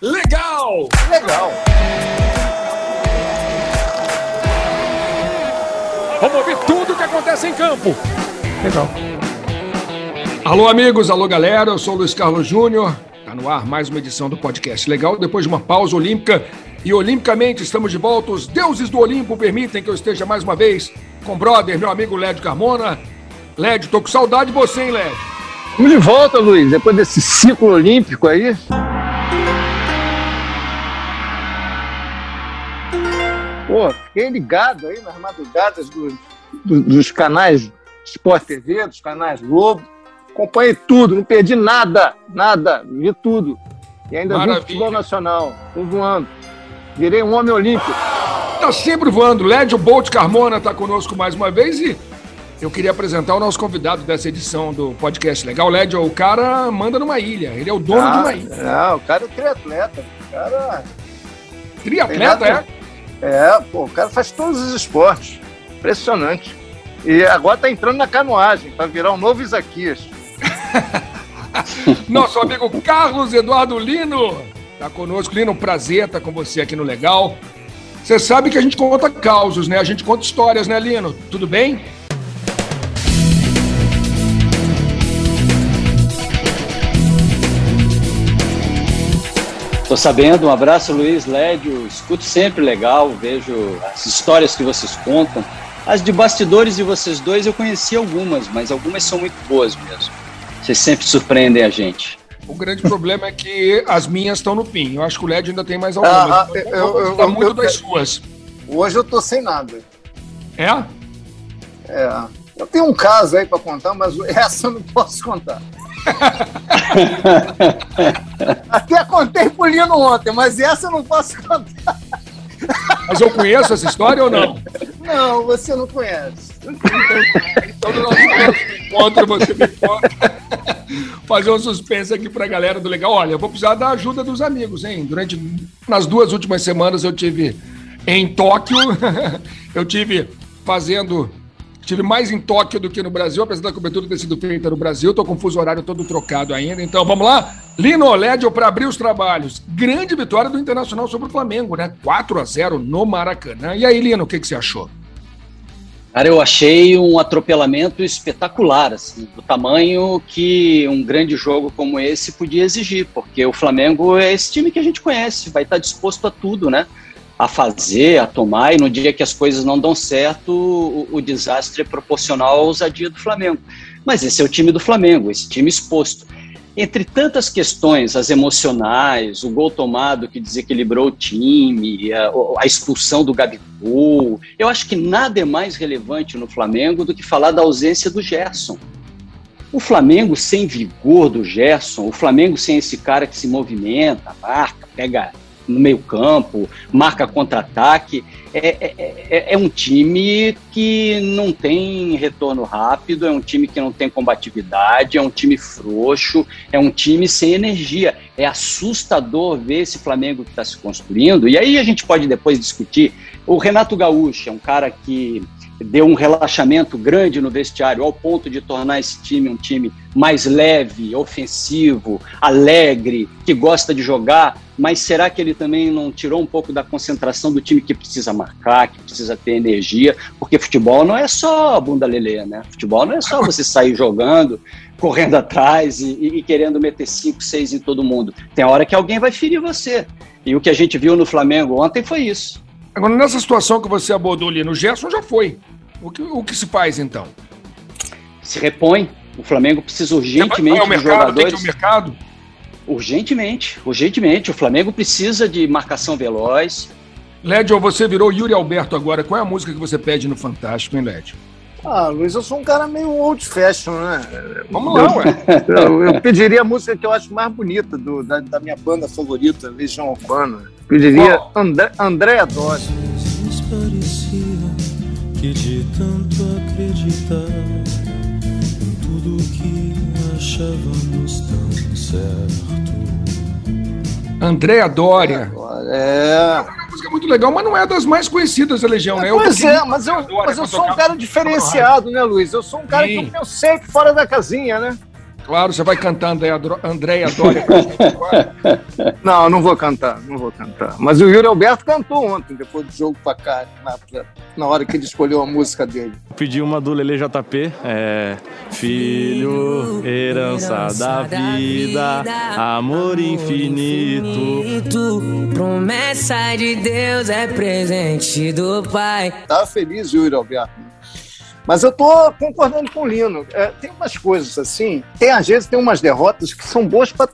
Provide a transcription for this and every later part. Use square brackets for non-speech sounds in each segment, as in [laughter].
legal! Legal! Vamos ouvir tudo o que acontece em campo. Legal. Alô, amigos, alô, galera. Eu sou o Luiz Carlos Júnior. Tá no ar mais uma edição do podcast Legal, depois de uma pausa olímpica. E olimpicamente estamos de volta. Os deuses do Olimpo permitem que eu esteja mais uma vez com o brother, meu amigo Lédio Carmona. Lédio, tô com saudade de você, hein, Lédio? Estamos de volta, Luiz, depois desse ciclo olímpico aí. Pô, fiquei ligado aí nas madrugadas do, do, dos canais Sport TV, dos canais Globo. Acompanhei tudo, não perdi nada, nada, vi tudo. E ainda Maravilha. vi futebol nacional, tô voando. Virei um homem olímpico. Tá sempre voando. Lédio Bolt Carmona tá conosco mais uma vez e eu queria apresentar o nosso convidado dessa edição do podcast Legal. Lédio, o cara manda numa ilha. Ele é o dono ah, de uma ilha. Não, o cara é triatleta. O cara. Triatleta, é? É, pô, o cara faz todos os esportes. Impressionante. E agora tá entrando na canoagem, para virar um novo Isaquias. [laughs] Nosso amigo Carlos Eduardo Lino Tá conosco, Lino, um prazer estar com você aqui no Legal. Você sabe que a gente conta causos, né? A gente conta histórias, né, Lino? Tudo bem? Tô sabendo, um abraço, Luiz, Lédio. Escuto sempre legal, vejo as histórias que vocês contam. As de bastidores de vocês dois eu conheci algumas, mas algumas são muito boas mesmo. Vocês sempre surpreendem a gente. O grande problema é que as minhas estão no PIN. Eu acho que o LED ainda tem mais algumas. Ah, eu, eu, eu, eu, muito das suas. Hoje eu tô sem nada. É? É. Eu tenho um caso aí para contar, mas essa eu não posso contar. Até contei pro Lino ontem, mas essa eu não posso contar. Mas eu conheço essa história ou não? Não, você não conhece. Então, no nosso encontro, você me conta. Fazer um suspense aqui pra galera do Legal. Olha, eu vou precisar da ajuda dos amigos, hein? Durante, nas duas últimas semanas eu tive em Tóquio, [laughs] eu tive fazendo Estive mais em Tóquio do que no Brasil, apesar da cobertura ter sido feita no Brasil. Estou com o fuso horário todo trocado ainda. Então vamos lá. Lino Olédio para abrir os trabalhos. Grande vitória do Internacional sobre o Flamengo, né? 4 a 0 no Maracanã. E aí, Lino, o que, que você achou? Cara, eu achei um atropelamento espetacular, assim, do tamanho que um grande jogo como esse podia exigir, porque o Flamengo é esse time que a gente conhece, vai estar disposto a tudo, né? A fazer, a tomar, e no dia que as coisas não dão certo, o, o desastre é proporcional à ousadia do Flamengo. Mas esse é o time do Flamengo, esse time exposto. Entre tantas questões, as emocionais, o gol tomado que desequilibrou o time, a, a, expulsão do Gabigol, eu acho que nada é mais relevante no Flamengo do que falar da ausência do Gerson. O Flamengo sem vigor do Gerson, o Flamengo sem esse cara que se movimenta, marca, pega no meio campo, marca contra-ataque. É, é, é, é, um time que não tem retorno rápido, é um time que não tem combatividade, é um time frouxo, é um time sem energia. É assustador ver esse Flamengo que está se construindo. E aí a gente pode depois discutir. O Renato Gaúcho é um cara que deu um relaxamento grande no vestiário, ao ponto de tornar esse time um time mais leve, ofensivo, alegre, que gosta de jogar. Mas será que ele também não tirou um pouco da concentração do time que precisa marcar, que precisa ter energia? Porque futebol não é só bunda lelê, né? Futebol não é só você sair jogando, correndo atrás e, e querendo meter 5, 6 em todo mundo. Tem hora que alguém vai ferir você. E o que a gente viu no Flamengo ontem foi isso. Agora, nessa situação que você abordou ali no Gerson, já foi. O que, o que se faz então? Se repõe. O Flamengo precisa urgentemente é, é o mercado, jogadores. Tem que ir ao mercado? Urgentemente, urgentemente. O Flamengo precisa de marcação veloz. Lédio, você virou Yuri Alberto agora. Qual é a música que você pede no Fantástico, hein, Lédio? Ah, Luiz, eu sou um cara meio old fashion, né? Vamos lá, ué. Eu, eu, pediria a música que eu acho mais bonita do, da, da minha banda favorita, Legião Urbana. Pediria André, Andréa Dori. que de tanto acreditar em tudo que achávamos tão certo. Andréa Dória. É. é música muito legal, mas não é das mais conhecidas da Legião, né? Eu pois é, mas eu, mas eu sou um cara diferenciado, né, Luiz? Eu sou um cara Sim. que eu sempre fora da casinha, né? Claro, você vai cantando aí, Andréia Dória. [laughs] não, não vou cantar, não vou cantar. Mas o Yuri Alberto cantou ontem, depois do jogo pra cá, na, na hora que ele escolheu a música dele. Pedi uma do Lele JP, é... Filho, herança da vida, amor infinito. Promessa de Deus é presente do Pai. Tava feliz, Yuri Alberto. Mas eu tô concordando com o Lino. É, tem umas coisas assim, tem às vezes tem umas derrotas que são boas para,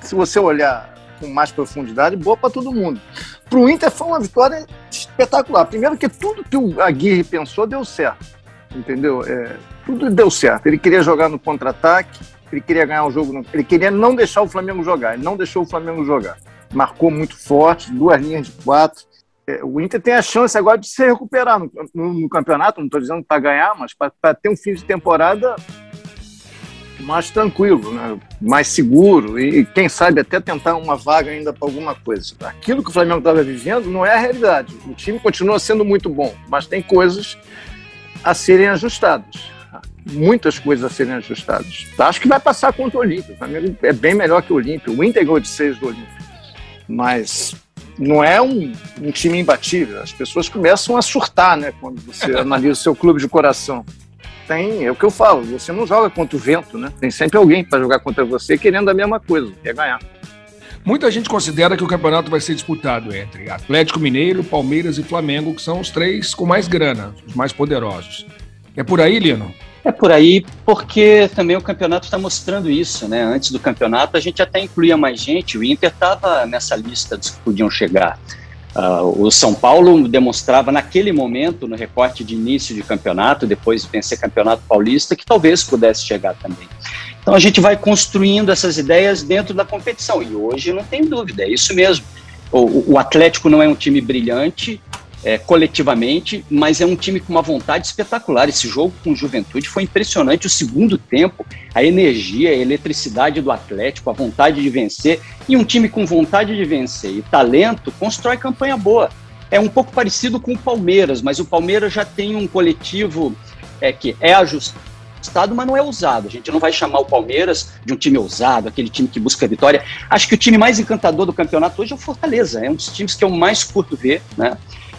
se você olhar com mais profundidade, boa para todo mundo. Para o Inter foi uma vitória espetacular. Primeiro que tudo que o Aguirre pensou deu certo, entendeu? É, tudo deu certo. Ele queria jogar no contra-ataque, ele queria ganhar o jogo, ele queria não deixar o Flamengo jogar. Ele não deixou o Flamengo jogar. Marcou muito forte, duas linhas de quatro. É, o Inter tem a chance agora de se recuperar no, no, no campeonato, não estou dizendo para ganhar, mas para ter um fim de temporada mais tranquilo, né? mais seguro e, quem sabe, até tentar uma vaga ainda para alguma coisa. Aquilo que o Flamengo estava vivendo não é a realidade. O time continua sendo muito bom, mas tem coisas a serem ajustadas. Muitas coisas a serem ajustadas. Acho que vai passar contra o Olímpio. O Flamengo é bem melhor que o Olímpio. O Inter ganhou de seis do Olímpio. Mas não é um, um, time imbatível. As pessoas começam a surtar, né? Quando você [laughs] analisa o seu clube de coração. Tem, é o que eu falo, você não joga contra o vento, né? Tem sempre alguém para jogar contra você querendo a mesma coisa, quer ganhar. Muita gente considera que o campeonato vai ser disputado entre Atlético Mineiro, Palmeiras e Flamengo, que são os três com mais grana, os mais poderosos. É por aí, Lino? É por aí, porque também o campeonato está mostrando isso, né? Antes do campeonato, a gente até incluía mais gente, o Inter estava nessa lista dos que podiam chegar. Uh, o São Paulo demonstrava naquele momento, no recorte de início de campeonato, depois de vencer campeonato paulista, que talvez pudesse chegar também. Então a gente vai construindo essas ideias dentro da competição, e hoje não tem dúvida, é isso mesmo. O, o Atlético não é um time brilhante, é, coletivamente, mas é um time com uma vontade espetacular. Esse jogo com Juventude foi impressionante. O segundo tempo, a energia, a eletricidade do Atlético, a vontade de vencer. E um time com vontade de vencer e talento constrói campanha boa. É um pouco parecido com o Palmeiras, mas o Palmeiras já tem um coletivo é, que é ajustado, mas não é usado. A gente não vai chamar o Palmeiras de um time ousado, aquele time que busca vitória. Acho que o time mais encantador do campeonato hoje é o Fortaleza. É um dos times que eu mais curto ver, né?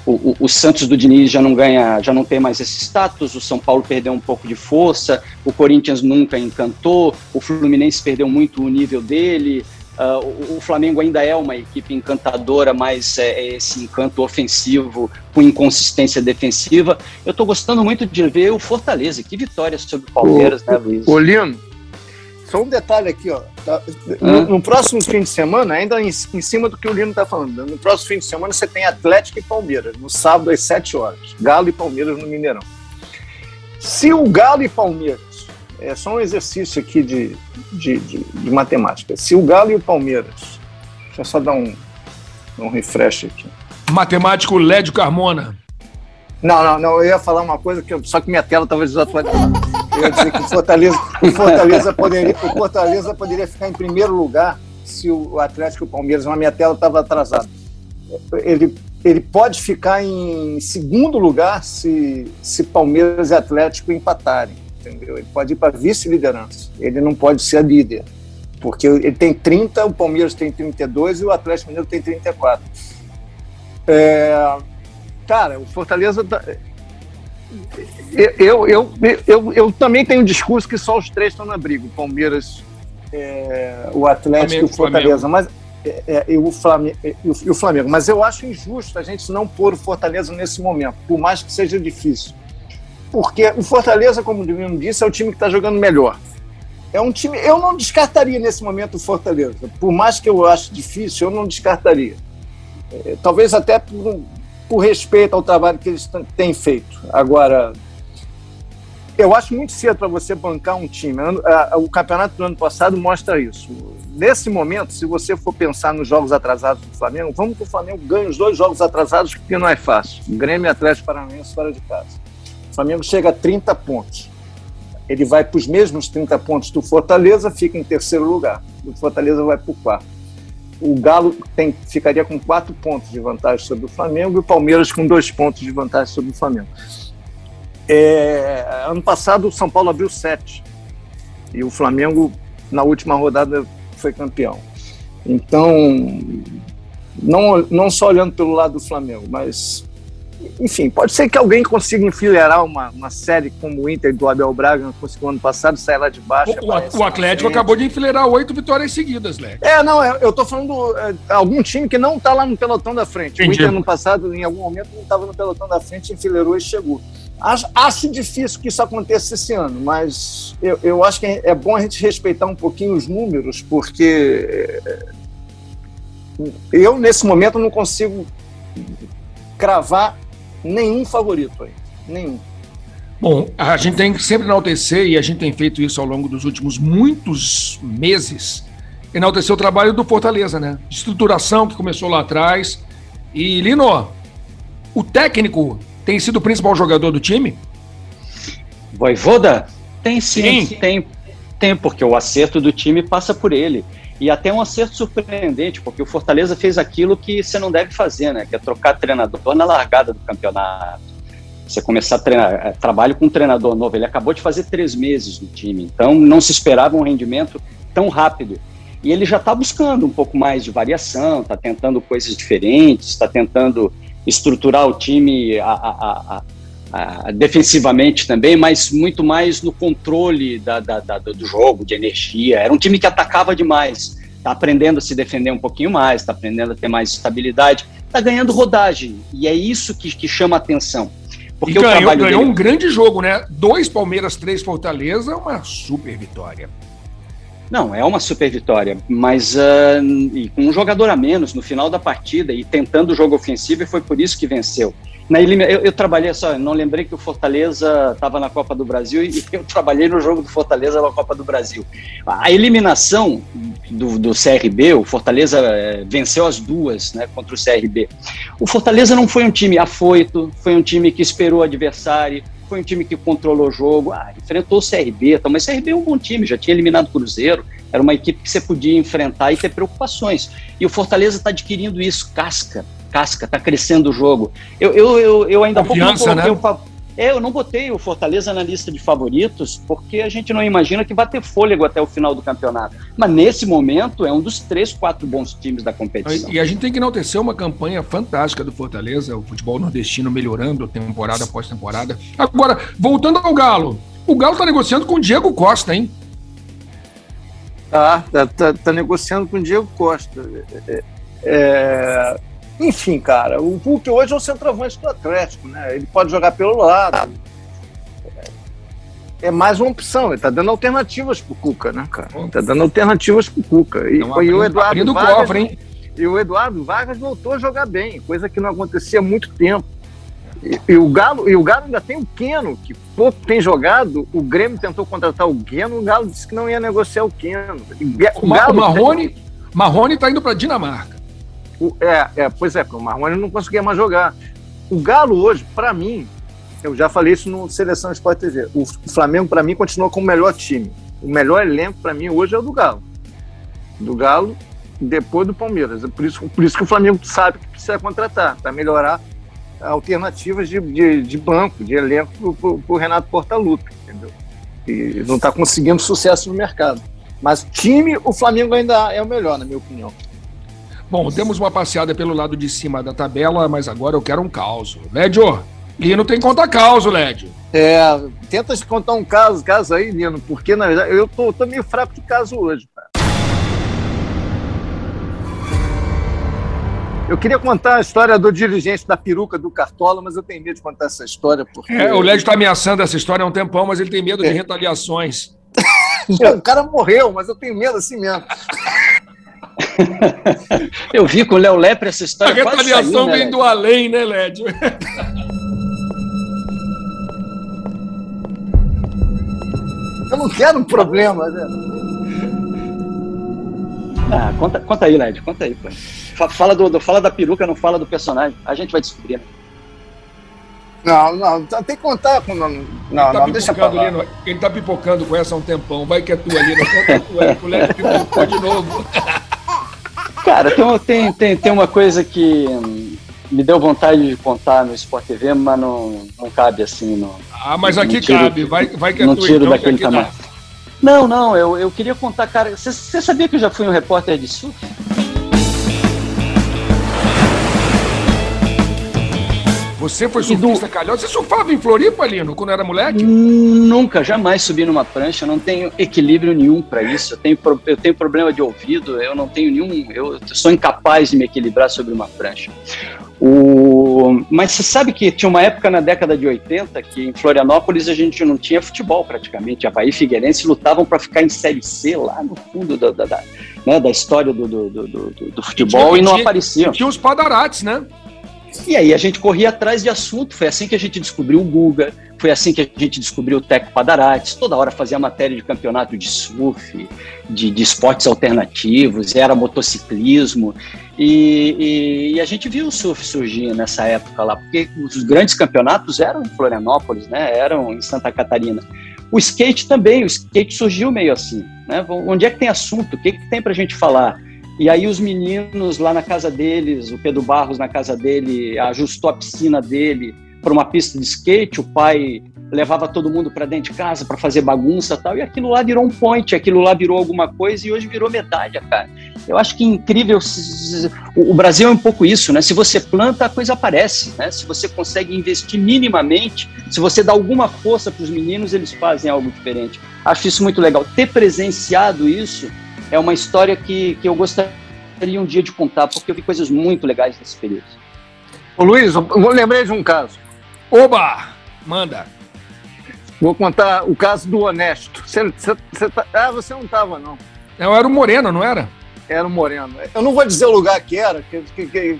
O, o, o, Santos do Diniz já não ganha, já não tem mais esse status, o São Paulo perdeu um pouco de força, o Corinthians nunca encantou, o Fluminense perdeu muito o nível dele, uh, o, o, Flamengo ainda é uma equipe encantadora, mas é, é esse encanto ofensivo com inconsistência defensiva. Eu estou gostando muito de ver o Fortaleza, que vitória sobre o Palmeiras, né, Luiz? Olhando, só um detalhe aqui, ó. Tá, no, no, próximo fim de semana, ainda em, em cima do que o Lino está falando, no próximo fim de semana você tem Atlético e Palmeiras, no sábado às 7 horas. Galo e Palmeiras no Mineirão. Se o Galo e Palmeiras, é só um exercício aqui de, de, de, de matemática, se o Galo e o Palmeiras, deixa eu só dar um, um refresh aqui. Matemático Lédio Carmona. Não, não, não, eu ia falar uma coisa, que eu, só que minha tela estava desatualizada. [laughs] Eu ia dizer que o Fortaleza, o Fortaleza, poderia, o Fortaleza poderia ficar em primeiro lugar se o Atlético e o Palmeiras, mas minha tela estava atrasada. Ele, ele pode ficar em segundo lugar se, se Palmeiras e Atlético empatarem, entendeu? Ele pode ir para vice-liderança. Ele não pode ser a líder, porque ele tem 30, o Palmeiras tem 32 e o Atlético Mineiro tem 34. É, cara, o Fortaleza tá, eu, eu, eu, eu, também tenho um discurso que só os três estão na briga: o Palmeiras, é, o Atlético e o Fortaleza. Mas, é, é, e, o Flamengo, e o Flamengo. Mas eu acho injusto a gente não pôr o Fortaleza nesse momento, por mais que seja difícil. Porque o Fortaleza, como o Divino disse, é o time que está jogando melhor. É um time. Eu não descartaria nesse momento o Fortaleza. Por mais que eu ache difícil, eu não descartaria. É, talvez até por, por respeito ao trabalho que eles têm feito. Agora, eu acho muito cedo para você bancar um time. O campeonato do ano passado mostra isso. Nesse momento, se você for pensar nos jogos atrasados do Flamengo, vamos que o Flamengo ganhe os dois jogos atrasados, porque não é fácil. Grêmio Atlético Paranaense fora de casa. O Flamengo chega a 30 pontos. Ele vai para os mesmos 30 pontos do Fortaleza, fica em terceiro lugar. O Fortaleza vai para o quarto o Galo tem, ficaria com quatro pontos de vantagem sobre o Flamengo e o Palmeiras com dois pontos de vantagem sobre o Flamengo. É, ano passado o São Paulo abriu sete e o Flamengo na última rodada foi campeão. Então, não, não só olhando pelo lado do Flamengo, mas enfim, pode ser que alguém consiga enfileirar uma, uma série como o Inter do Abel Braga conseguiu ano passado, sair lá de baixo. O, o Atlético acabou de enfileirar oito vitórias seguidas, Leque. É, não, eu, eu tô falando é, algum time que não tá lá no pelotão da frente. Entendi. O Inter no passado, em algum momento, não estava no pelotão da frente, enfileirou e chegou. Acho, acho, difícil que isso aconteça esse ano, mas eu, eu acho que é bom a gente respeitar um pouquinho os números, porque é, eu, nesse momento, não consigo cravar nenhum favorito aí. Nenhum. Bom, a gente tem que sempre enaltecer, e a gente tem feito isso ao longo dos últimos muitos meses, enaltecer o trabalho do Fortaleza, né? De estruturação que começou lá atrás. E, Lino, o técnico tem sido o principal jogador do time? Voivoda? Tem sim, sim. Tem, tem, porque o acerto do time passa por ele. E até um acerto surpreendente, porque o Fortaleza fez aquilo que você não deve fazer, né? Que é trocar treinador na largada do campeonato. Você começar a treinar, é, trabalho com um treinador novo. Ele acabou de fazer três meses no time, então não se esperava um rendimento tão rápido. E ele já está buscando um pouco mais de variação, está tentando coisas diferentes, está tentando estruturar o time a, a, a, defensivamente também, mas muito mais no controle da, da, da, do jogo, de energia. Era um time que atacava demais. Está aprendendo a se defender um pouquinho mais, está aprendendo a ter mais estabilidade, está ganhando rodagem. E é isso que, que chama atenção. Porque e ganhou, ganhou dele... um grande jogo, né? Dois Palmeiras, três Fortaleza, uma super vitória. Não, é uma super vitória, mas uh, com um jogador a menos no final da partida e tentando o jogo ofensivo, e foi por isso que venceu. Na elim... eu, eu, trabalhei só, não lembrei que o Fortaleza estava na Copa do Brasil e [laughs] eu trabalhei no jogo do Fortaleza na Copa do Brasil. A eliminação do, do CRB, o Fortaleza é, venceu as duas né, contra o CRB. O Fortaleza não foi um time afoito, foi um time que esperou o adversário, foi um time que controlou o jogo, ah, enfrentou o CRB, tá, mas o CRB é um bom time, já tinha eliminado o Cruzeiro, era uma equipe que você podia enfrentar e ter preocupações. E o Fortaleza está adquirindo isso, casca casca, está crescendo o jogo. Eu, eu, eu, eu ainda Confiança, pouco não né? o é, eu não botei o Fortaleza na lista de favoritos porque a gente não imagina que vai ter fôlego até o final do campeonato. Mas nesse momento é um dos três, quatro bons times da competição. E a gente tem que enaltecer uma campanha fantástica do Fortaleza, o futebol nordestino melhorando temporada após temporada. Agora, voltando ao Galo, o Galo está negociando com o Diego Costa, hein? Tá, tá, tá, tá negociando com o Diego Costa. É, é, enfim, cara, o Hulk hoje é o centroavante do Atlético, né? Ele pode jogar pelo lado. É mais uma opção, ele tá dando alternativas pro Cuca, né, cara? Tá dando alternativas pro Cuca. E, e o Eduardo Vargas, cofre, hein? E o Eduardo Vargas voltou a jogar bem, coisa que não acontecia há muito tempo. E, e, o Galo, e o Galo ainda tem o Keno, que pouco tem jogado. O Grêmio tentou contratar o Keno, o Galo disse que não ia negociar o Keno. O, o, Galo o Marrone, tem... Marrone tá indo para Dinamarca. O, é, é, pois é, o Marrone não conseguia mais jogar. O Galo hoje, para mim, eu já falei isso no Seleção Sport TV, o Flamengo, para mim, continua com o melhor time. O melhor elenco, para mim, hoje é o do Galo. Do Galo, depois do Palmeiras. É por isso, por isso que o Flamengo sabe que precisa contratar, para melhorar alternativas de, de, de, banco, de elenco para o Renato Portaluppi, entendeu? E não está conseguindo sucesso no mercado. Mas time, o Flamengo ainda é o melhor, na minha opinião. Bom, demos uma passeada pelo lado de cima da tabela, mas agora eu quero um caos. Lédio, Lino tem conta caos, Lédio. É, tenta se contar um caso, caso aí, Lino, porque na verdade eu tô, tô meio fraco de caso hoje, cara. Eu queria contar a história do dirigente da peruca do Cartola, mas eu tenho medo de contar essa história porque. É, o Lédio está ameaçando essa história há um tempão, mas ele tem medo é. de retaliações. [laughs] o cara morreu, mas eu tenho medo assim mesmo. [laughs] [laughs] Eu vi com o Léo Lepre essa história. A retaliação saiu, né, vem do além, né, Lédio? [laughs] Eu não quero um problema, né? Ah, conta, conta aí, Lédio, conta aí, pô. Fala, do, do, fala da peruca, não fala do personagem. A gente vai descobrir. Né? Não, não, tem que contar com. Não, não, tá não deixa pra lá. Ali, ele tá pipocando com essa há um tempão. Vai que é tu ali, não conta tu, é, o Lédio pipocou de novo. [laughs] Cara, tem, tem, tem, tem uma coisa que me deu vontade de contar no Sport TV, mas não, não cabe assim. No, ah, mas aqui tiro, cabe, vai, vai que é Não tiro então, daquele tamanho. Não, não, eu, eu queria contar, cara. Você sabia que eu já fui um repórter de surf? Você foi surfista do... calhota? Você surfava em Floripa, Lino, quando era moleque? Nunca, jamais subi numa prancha. Eu não tenho equilíbrio nenhum para isso. Eu tenho, eu tenho problema de ouvido. Eu não tenho nenhum. Eu sou incapaz de me equilibrar sobre uma prancha. O... Mas você sabe que tinha uma época na década de 80 que em Florianópolis a gente não tinha futebol praticamente. Havaí e Figueirense lutavam para ficar em Série C lá no fundo da, da, da, né, da história do, do, do, do futebol e, tinha, e não apareciam. Tinha os padarates, né? E aí a gente corria atrás de assunto, foi assim que a gente descobriu o Guga, foi assim que a gente descobriu o Teco Padarates, toda hora fazia matéria de campeonato de surf, de, de esportes alternativos, era motociclismo, e, e, e, a gente viu o surf surgir nessa época lá, porque os grandes campeonatos eram em Florianópolis, né, eram em Santa Catarina. O skate também, o skate surgiu meio assim, né, onde é que tem assunto, o que, que tem pra gente falar? E aí os meninos lá na casa deles, o Pedro Barros na casa dele, ajustou a piscina dele para uma pista de skate, o pai levava todo mundo para dentro de casa para fazer bagunça tal, e aquilo lá virou um point, aquilo lá virou alguma coisa e hoje virou medalha, cara. Eu acho que incrível, o Brasil é um pouco isso, né? Se você planta, a coisa aparece, né? Se você consegue investir minimamente, se você dá alguma força para os meninos, eles fazem algo diferente. Acho isso muito legal. Ter presenciado isso é uma história que, que eu gostaria um dia de contar, porque eu vi coisas muito legais nesse período. Ô Luiz, eu lembrei de um caso. Oba! Manda! Vou contar o caso do Honesto. Você, você, você tá... Ah, você não estava, não. Eu era o Moreno, não era? Era o Moreno. Eu não vou dizer o lugar que era, que, que, que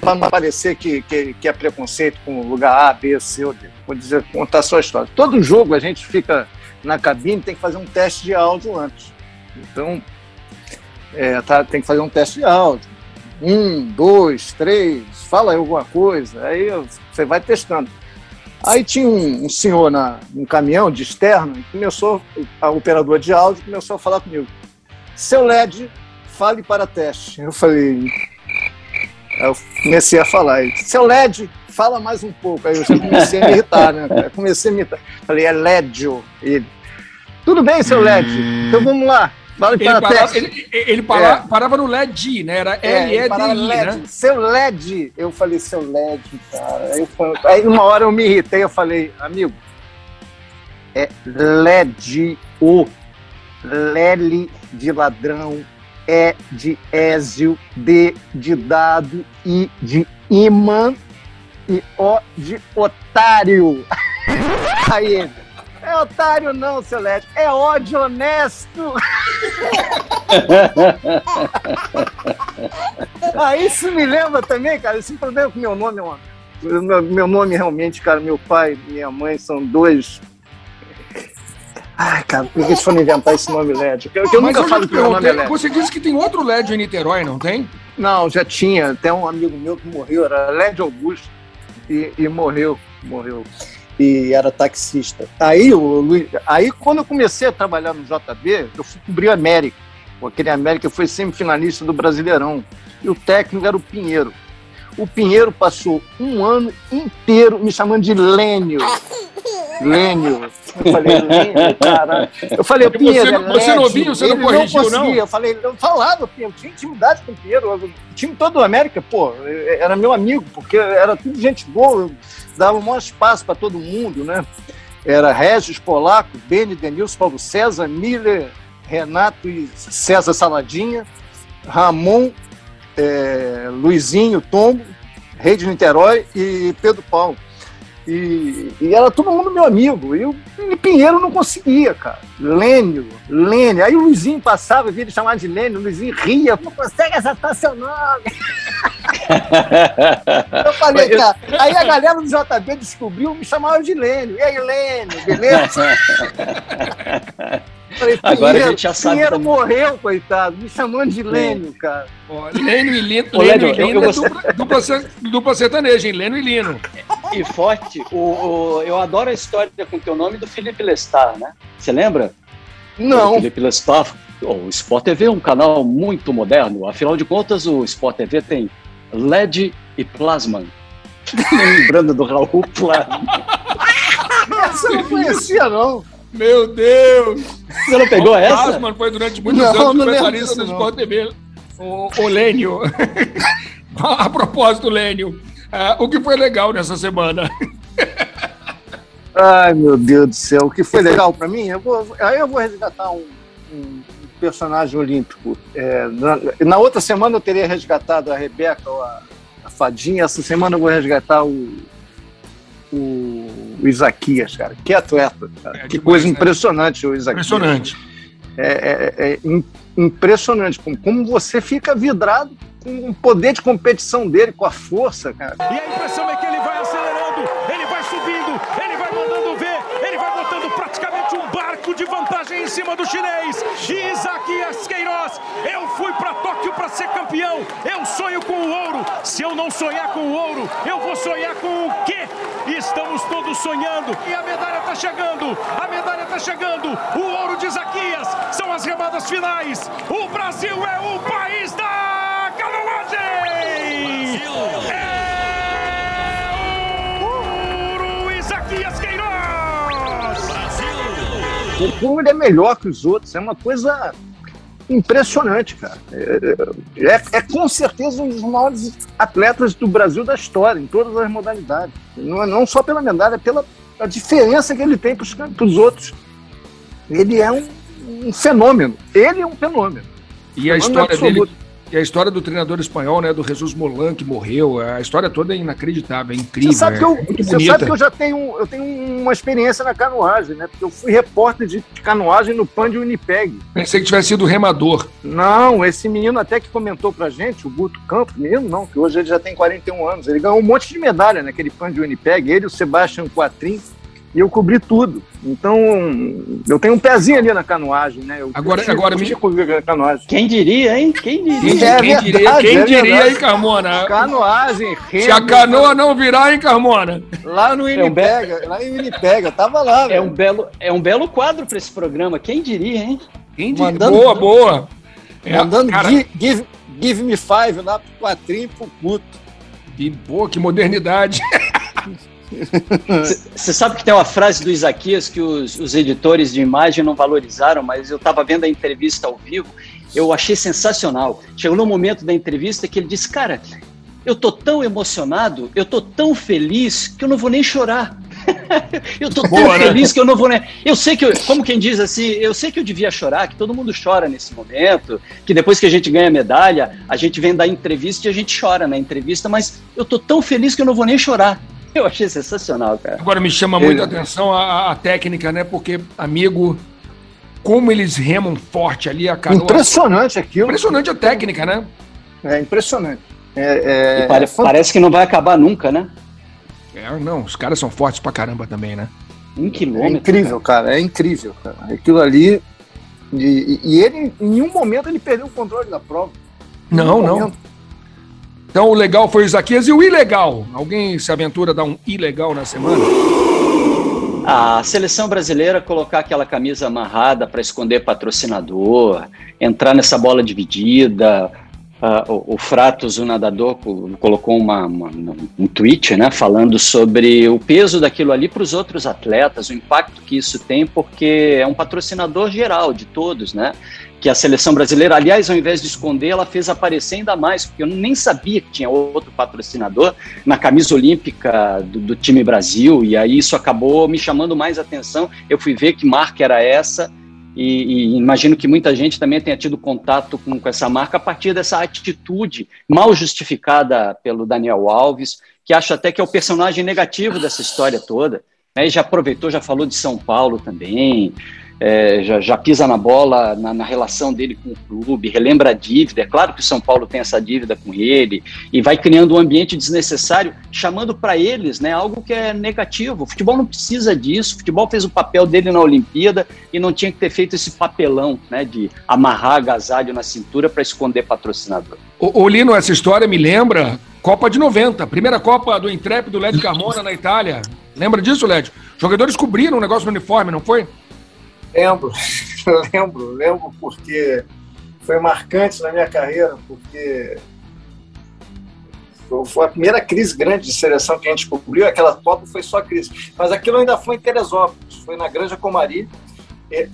para não parecer que, que, que, é preconceito com o lugar A, B, C ou D. Vou dizer, contar só a história. Todo jogo a gente fica na cabine, tem que fazer um teste de áudio antes. Então, é, tá, tem que fazer um teste de áudio. Um, dois, três, fala aí alguma coisa. Aí você vai testando. Aí tinha um, um senhor na, um caminhão de externo e começou, a operador de áudio começou a falar comigo. Seu LED, fale para teste. Eu falei. Aí eu comecei a falar. Seu LED, fala mais um pouco. Aí eu já comecei a me irritar, né? Eu comecei a me irritar. Falei, é LED. Ele. Tudo bem, seu LED. Então vamos lá. Fala ele, parava, ele, ele parava, é. parava, no LED, né? Era é, L-E-D-I, né? Seu LED. Eu falei, seu LED, cara. Aí, aí uma hora eu me irritei, eu falei, amigo, é LED, O. Lele de ladrão, E de Ézio, D de dado, I de imã e O de otário. [laughs] Aí ele é otário não, seu Led. É ódio honesto. [laughs] ah, isso me lembra também, cara, esse problema com meu nome, mano. Meu nome realmente, cara, meu pai e minha mãe são dois Ai, cara, por que eles foram inventar esse nome LED? Eu, eu nunca eu falo que meu nome é LED. Você disse que tem outro LED em Niterói, não tem? Não, já tinha. Tem um amigo meu que morreu, era LED Augusto, e, e morreu, morreu e era taxista. Aí, o Luiz, aí, quando eu comecei a trabalhar no JB, eu fui cobrir a América. Aquele América foi semifinalista do Brasileirão. E o técnico era o Pinheiro. O Pinheiro passou um ano inteiro me chamando de Lênio. Lênio. Eu falei, Lênio, caralho. Eu falei, Pinheiro, você, é você não ouviu, você não corrigiu, não? Conseguia. Eu falei, eu falava, Pinheiro, tinha intimidade com o Pinheiro. O time todo do América, pô, era meu amigo, porque era tudo gente boa dava o maior espaço para todo mundo, né? Era Regis Polaco, Beni Denilson, Paulo César, Miller, Renato e César Saladinha, Ramon, é, Luizinho, Tombo, Rei de Niterói e Pedro Paulo. E, e, era todo mundo meu amigo. E o Pinheiro não conseguia, cara. Lênio, Lênio. Aí o Luizinho passava, via ele chamar de Lênio, o Luizinho ria, não consegue acertar seu nome. [laughs] eu falei, cara. Aí a galera do JB descobriu, me chamaram de Lênio. E aí, Lênio, beleza? [laughs] Falei, Agora Pinheiro, a gente já sabe. Pinheiro também. morreu, coitado, me chamando de Lênio, cara. Lênio e Lino, Ô, Lênio, Lênio, eu, eu é dupla, dupla, dupla sertaneja, hein? Lênio e Lino. E forte, o, o, eu adoro a história com teu nome do Felipe Lestar, né? Você lembra? Não. O Felipe Lestar. O Sport TV é um canal muito moderno, afinal de contas, o Sport TV tem LED e Plasma. Lembrando do Raul Plasma. Essa eu não conhecia, não. Meu Deus! Você não pegou o essa? Tasman foi durante muitos Não, anos comentarista do. Sport TV. O, o Lênio. [laughs] A propósito, Lênio, ah, o que foi legal nessa semana? Ai, meu Deus do céu. O que foi legal pra mim, eu vou, aí eu vou resgatar um, um personagem olímpico. É, na, na outra semana eu teria resgatado a Rebeca, ou a, a Fadinha. Essa semana eu vou resgatar o, o, o Isaquias, cara. Que atleta, cara. É que demais, coisa né? impressionante o Isaquias. Impressionante. É, é- é im- impressionante como, como você fica vidrado com o poder de competição dele, com a força, cara. E a impressão é que ele vai acelerando, ele vai subindo, ele vai mandando ver, ele vai botando praticamente barco de vantagem em cima do chinês. Isaquias Queiroz, eu fui para Tóquio para ser campeão, eu sonho com o ouro. Se eu não sonhar com o ouro, eu vou sonhar com o quê? Estamos todos sonhando e a medalha está chegando, a medalha está chegando. O ouro de Isaquias são as remadas finais. O Brasil é o país da canoagem. É como ele é melhor que os outros. É uma coisa impressionante, cara. É, é- é com certeza um dos maiores atletas do Brasil da história, em todas as modalidades. Não, é- não só pela medalha, pela a diferença que ele tem para os outros. Ele é um, um fenômeno. Ele é um fenômeno. E a Fenômeno história dele, absoluto. E a história do treinador espanhol, né, do Jesus Molan, que morreu, a história toda é inacreditável, é incrível. Você sabe, que é eu, muito você bonita. sabe que eu já tenho, eu tenho uma experiência na canoagem, né? Porque eu fui repórter de canoagem no PAN de Winnipeg. Pensei que tivesse sido remador. Não, esse menino até que comentou pra gente, o Guto Campos, menino não, que hoje ele já tem 41 anos. Ele ganhou um monte de medalha naquele PAN de Winnipeg, ele, o Sebastian Quatrin, e eu cobri tudo. Então, eu tenho um pezinho ali na canoagem, né? Eu, Agora- eu agora eu me- canoagem. Quem diria, hein? Quem diria? Quem, É quem diria, verdade, quem é diria hein, Carmona? Canoagem, remo, Se a canoa não virar, hein, Carmona? lá no um Winnipeg, lá em Winnipeg, eu tava lá, É velho. um belo, é um belo quadro para esse programa. Quem diria, hein? Quem diria? Mandando- Boa, boa. É, Mandando cara, give, give, give me five lá pro Quatrin e pro Guto. que, boa, que modernidade. [laughs] Você sabe que tem uma frase do Isaquias que os, os editores de imagem não valorizaram, mas eu estava vendo a entrevista ao vivo, eu achei sensacional. Chegou no momento da entrevista que ele disse: Cara, eu tô tão emocionado, eu tô tão feliz que eu não vou nem chorar. [laughs] eu tô tão Boa, né? feliz que eu não vou nem. Eu sei que, eu, como quem diz assim, eu sei que eu devia chorar, que todo mundo chora nesse momento, que depois que a gente ganha medalha, a gente vem dar entrevista e a gente chora na entrevista, mas eu tô tão feliz que eu não vou nem chorar. [laughs] Eu achei sensacional, cara. Agora me chama muito a atenção a, a- técnica, né? Porque, amigo, como eles remam forte ali a canoa. Impressionante aquilo. Impressionante a técnica, né? É impressionante. É, é, E pare- é parece que não vai acabar nunca, né? É, não, os caras são fortes pra caramba também, né? Um é quilômetro. incrível, cara. É incrível, cara. Aquilo ali. E, e ele, em nenhum momento, ele perdeu o controle da prova. Não, não. momento. Então o legal foi o Isaquias e o ilegal. Alguém se aventura a dar um ilegal na semana? A seleção brasileira colocar aquela camisa amarrada para esconder patrocinador, entrar nessa bola dividida. Ah, o, o Fratos, o nadador, co- colocou uma, uma- um tweet né, falando sobre o peso daquilo ali para os outros atletas, o impacto que isso tem, porque é um patrocinador geral de todos, né? que a seleção brasileira, aliás, ao invés de esconder, ela fez aparecer ainda mais, porque eu nem sabia que tinha outro patrocinador na camisa olímpica do, do time Brasil, e aí isso acabou me chamando mais atenção. Eu fui ver que marca era essa, e, e imagino que muita gente também tenha tido contato com, com essa marca a partir dessa atitude mal justificada pelo Daniel Alves, que acho até que é o personagem negativo dessa história toda. Né? E já aproveitou, já falou de São Paulo também é, já, já, pisa na bola na, na, relação dele com o clube, relembra a dívida. É claro que o São Paulo tem essa dívida com ele e vai criando um ambiente desnecessário, chamando para eles né, algo que é negativo. O futebol não precisa disso. O futebol fez o papel dele na Olimpíada e não tinha que ter feito esse papelão né, de amarrar agasalho na cintura para esconder patrocinador. O, o Lino, essa história me lembra Copa de 90, primeira Copa do Intrépido Lédio Carmona na Itália. Lembra disso, Lédio? Jogadores cobriram um negócio no uniforme, não foi? Lembro, [laughs] lembro, lembro porque foi marcante na minha carreira, porque foi a primeira crise grande de seleção que a gente cobriu, aquela Copa foi só crise, mas aquilo ainda foi em Teresópolis. Foi na Granja Comari.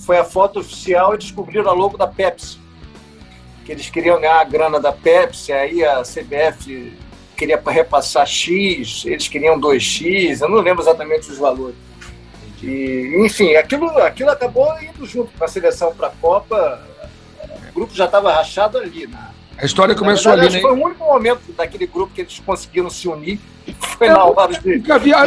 Foi a foto oficial e descobriram a logo da Pepsi. Que eles queriam ganhar a grana da Pepsi, aí a CBF queria repassar X, eles queriam 2X, eu não lembro exatamente os valores. E, enfim, aquilo, aquilo acabou indo junto com a seleção para a Copa. O grupo já estava rachado ali. Né? A história começou Na verdade, ali, né? Foi o único momento daquele grupo que eles conseguiram se unir. [laughs] Foi na hora de,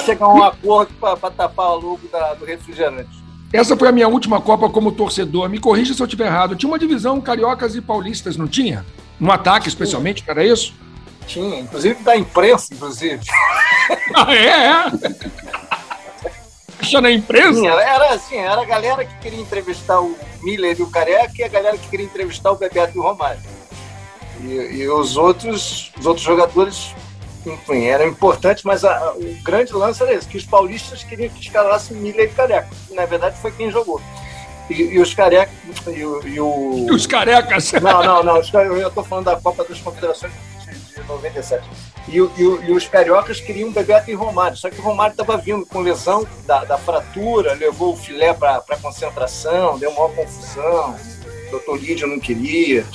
chegar a um acordo para tapar o logo da- do refrigerante. Essa foi a minha última Copa como torcedor. Me corrija se eu estiver errado. Tinha uma divisão cariocas e paulistas, não tinha? No ataque, especialmente, era isso? Tinha, inclusive da imprensa, inclusive. [laughs] Ah, é, é. [laughs] Acha na imprensa? Tinha, era assim, era a galera que queria entrevistar o Miller e o Careca e a galera que queria entrevistar o Bebeto e o Romário. E, e os outros, os outros jogadores, enfim, eram importantes, mas a- a- o grande lance era esse, que os paulistas queriam que escalasse Miller e Careca. que, Na verdade, foi quem jogou. E, e os Careca e, e o E os carecas. Não, não, não. Eu estou falando da Copa das Confederações de, de 97. E, e e os cariocas queriam Bebeto e Romário. Só que o Romário estava vindo com lesão da, da fratura, levou o filé para concentração, deu maior confusão. O doutor Lídio não queria.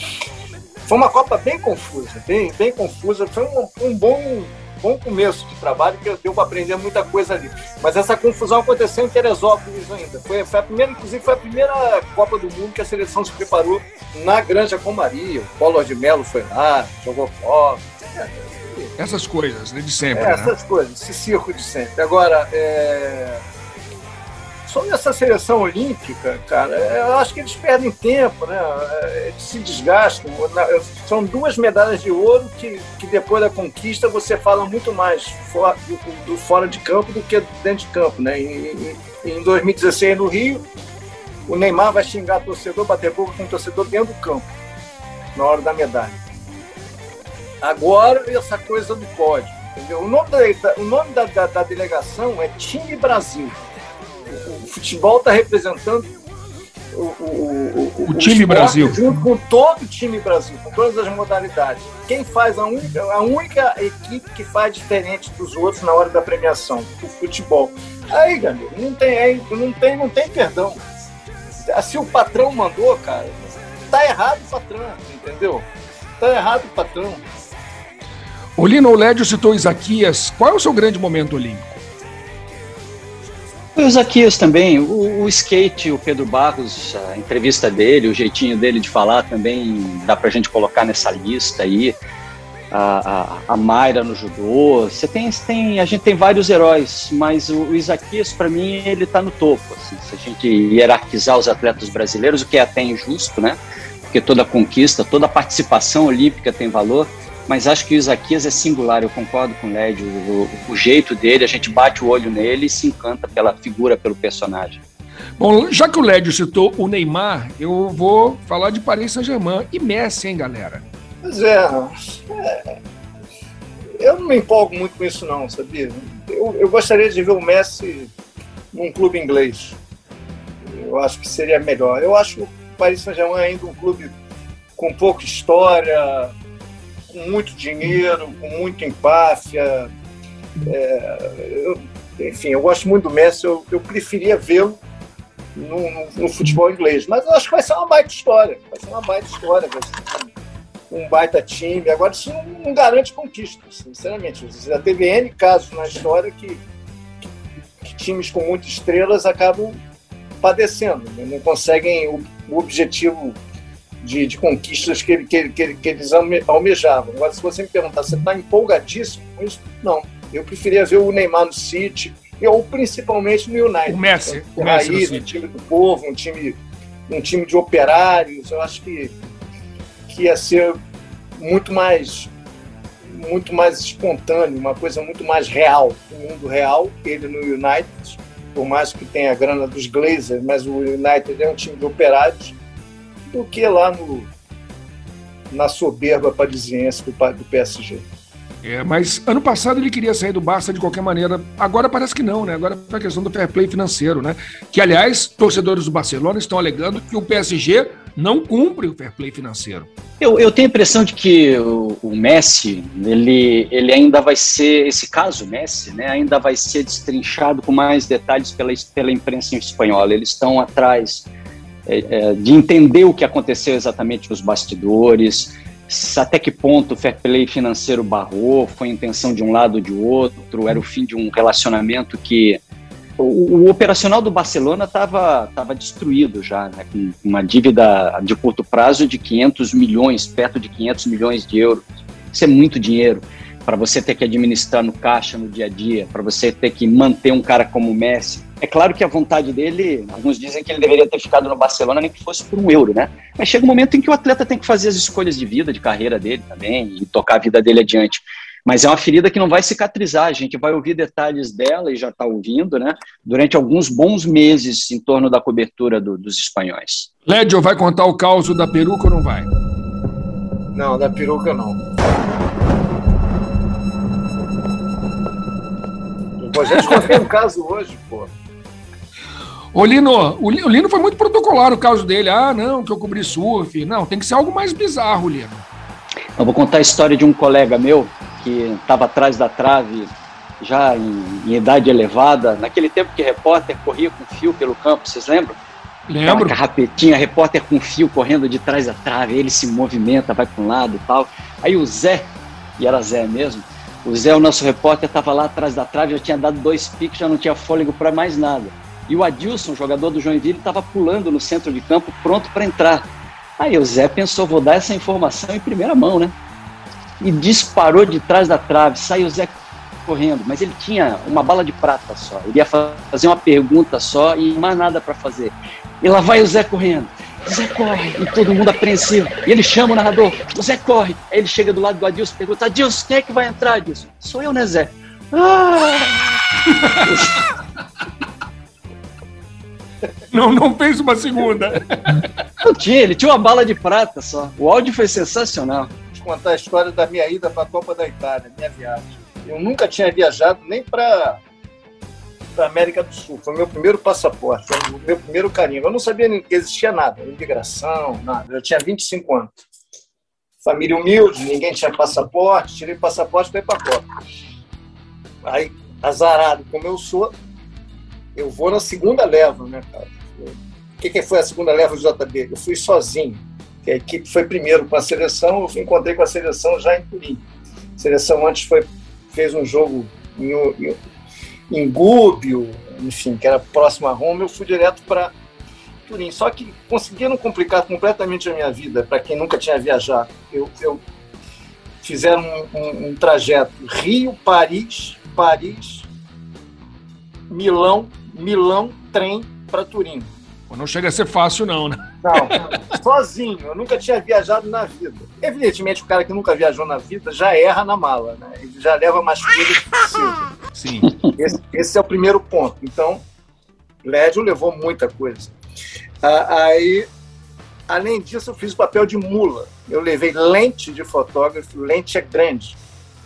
Foi uma Copa bem confusa, bem, bem confusa. Foi um, um bom, bom começo de trabalho que deu para aprender muita coisa ali. Mas essa confusão aconteceu em Teresópolis ainda. Foi, foi a primeira, inclusive, foi a primeira Copa do Mundo que a seleção se preparou na Granja Comaria. O Collor de Mello foi lá, jogou bola. Essas coisas, né, de sempre. É, né? essas coisas, esse circo de sempre. Agora, é... sobre essa seleção olímpica, cara, é, eu acho que eles perdem tempo, né? É, Eles se desgastam. São duas medalhas de ouro que, que depois da conquista você fala muito mais fora, do, do fora de campo do que dentro de campo, né? Em, em- em 2016 no Rio, o Neymar vai xingar torcedor, bater boca com o torcedor dentro do campo, na hora da medalha. Agora, essa coisa do pódio. Entendeu? O nome, da, o nome da, da- da delegação é Time Brasil. O, o futebol está representando o, o, o, O time Brasil. Junto com todo o time Brasil, com todas as modalidades. Quem faz a única, a única equipe que faz diferente dos outros na hora da premiação, o futebol. Aí, galera, não tem, aí, não tem, não tem perdão. Se o patrão mandou, cara, tá errado o patrão, entendeu? Tá errado o patrão. O Lino Olédio citou Isaquias. Qual é o seu grande momento olímpico? O Zaquias também, o, o skate, o Pedro Barros, a entrevista dele, o jeitinho dele de falar também dá pra gente colocar nessa lista aí. A, a, a Mayra no judô, você tem, você tem, a gente tem vários heróis, mas o, o Isaquias, para mim, ele tá no topo. assim, se a gente hierarquizar os atletas brasileiros, o que é até injusto, né? Porque toda conquista, toda participação olímpica tem valor, mas acho que o Isaquias é singular, eu concordo com o Lédio, o, o jeito dele, a gente bate o olho nele e se encanta pela figura, pelo personagem. Bom, já que o Lédio citou o Neymar, eu vou falar de Paris Saint-Germain e Messi, hein, galera? Pois é, é, Eu não me empolgo muito com isso, não, sabia? Eu, eu gostaria de ver o Messi num clube inglês. Eu acho que seria melhor. Eu acho o Paris Saint-Germain ainda um clube com pouca história, com muito dinheiro, com muita empáfia. É, eu- enfim, eu gosto muito do Messi. Eu, eu preferia vê-lo no, no- no futebol inglês. Mas eu acho que vai ser uma baita história. Vai ser uma baita história. Um baita time. Agora, isso não, não garante conquista, sinceramente. Já teve N casos na história que, que times com muitas estrelas acabam padecendo, né? não conseguem o, o objetivo de, de conquistas que, ele- que, ele- que, ele- que eles alme- almejavam. Agora, se você me perguntar, você está empolgadíssimo com isso? Não. Eu preferia ver o Neymar no City, ou principalmente no United. O Messi, o Um Messi raiz, um time do povo, um time, um time de operários. Eu acho que, que ia ser muito mais muito mais espontâneo, uma coisa muito mais real, o mundo real, ele no United, por mais que tenha a grana dos Glazers, mas o United é um time de operários, do que lá no na soberba parisiense do, do PSG. É, mas ano passado ele queria sair do Barça de qualquer maneira. Agora parece que não, né? Agora é a questão do fair play financeiro, né? Que, aliás, torcedores do Barcelona estão alegando que o PSG não cumpre o fair play financeiro. Eu, eu tenho a impressão de que o, o, Messi, ele, ele ainda vai ser, esse caso Messi, né, ainda vai ser destrinchado com mais detalhes pela, pela imprensa espanhola. Eles estão atrás é, é, de entender o que aconteceu exatamente nos bastidores, até que ponto o fair play financeiro barrou, foi intenção de um lado ou de outro, era o fim de um relacionamento que o, o operacional do Barcelona estava tava destruído já, né, com uma dívida de curto prazo de 500 milhões, perto de 500 milhões de euros. Isso é muito dinheiro para você ter que administrar no caixa no dia a dia, para você ter que manter um cara como o Messi. É claro que a vontade dele, alguns dizem que ele deveria ter ficado no Barcelona nem que fosse por um euro, né? Mas chega um momento em que o atleta tem que fazer as escolhas de vida, de carreira dele também e tocar a vida dele adiante. Mas é uma ferida que não vai cicatrizar. A gente vai ouvir detalhes dela e já está ouvindo, né? Durante alguns bons meses em torno da cobertura do, dos espanhóis. Lédio, vai contar o caos da peruca ou não vai? Não, da peruca não. Pô, a gente contei um caso hoje, pô. Ô Lino, o Lino foi muito protocolar o caso dele. Ah, não, que eu cobri surf. Não, tem que ser algo mais bizarro, Lino. Eu vou contar a história de um colega meu que estava atrás da trave já em, em, idade elevada, naquele tempo que repórter corria com fio pelo campo, vocês lembram? Lembro. Aquela carrapetinha, repórter com fio correndo de trás da trave, ele se movimenta, vai para um lado e tal. Aí o Zé, e era Zé mesmo, o Zé, o nosso repórter, estava lá atrás da trave, já tinha dado dois piques, já não tinha fôlego para mais nada. E o Adilson, jogador do Joinville, estava pulando no centro de campo, pronto para entrar. Aí o Zé pensou, vou dar essa informação em primeira mão, né? e disparou de trás da trave. Saiu o Zé correndo, mas ele tinha uma bala de prata só. Ele ia fazer uma pergunta só e mais nada para fazer. E lá vai o Zé correndo. Zé corre, e todo mundo apreensivo. E ele chama o narrador, o Zé corre. Aí ele chega do lado do Adilson e pergunta: Adilson, quem é que vai entrar, Adilson? Sou eu, né, Zé? Ah! [laughs] Não, não fez uma segunda. Não tinha, ele tinha uma bala de prata só. O áudio foi sensacional contar a história da minha ida para a Copa da Itália, minha viagem. Eu nunca tinha viajado nem para a América do Sul. Foi meu primeiro passaporte, foi o meu primeiro carinho. Eu não sabia que existia nada, imigração, nada. Eu tinha 25 anos. Família humilde, ninguém tinha passaporte, tirei passaporte para ir para a Copa. Aí, azarado como eu sou, eu vou na segunda leva, né, cara? O que, que foi a segunda leva do JB? Eu fui sozinho a equipe foi primeiro com a seleção, eu encontrei com a seleção já em Turim. A seleção antes foi, fez um jogo em, em, em Gúbio, enfim, que era próximo a Roma, eu fui direto para Turim. Só que conseguiram complicar completamente a minha vida, para quem nunca tinha viajado. Eu, eu fizeram um, um, um trajeto Rio-Paris, Paris, Milão, Milão, trem para Turim. Não chega a ser fácil, não, né? Não, sozinho. Eu nunca tinha viajado na vida. Evidentemente, o cara que nunca viajou na vida já erra na mala, né? Ele já leva mais coisas que precisa. Sim. Esse, esse, é o primeiro ponto. Então, Lédio levou muita coisa. Ah, aí, além disso, eu fiz o papel de mula. Eu levei lente de fotógrafo. Lente é grande.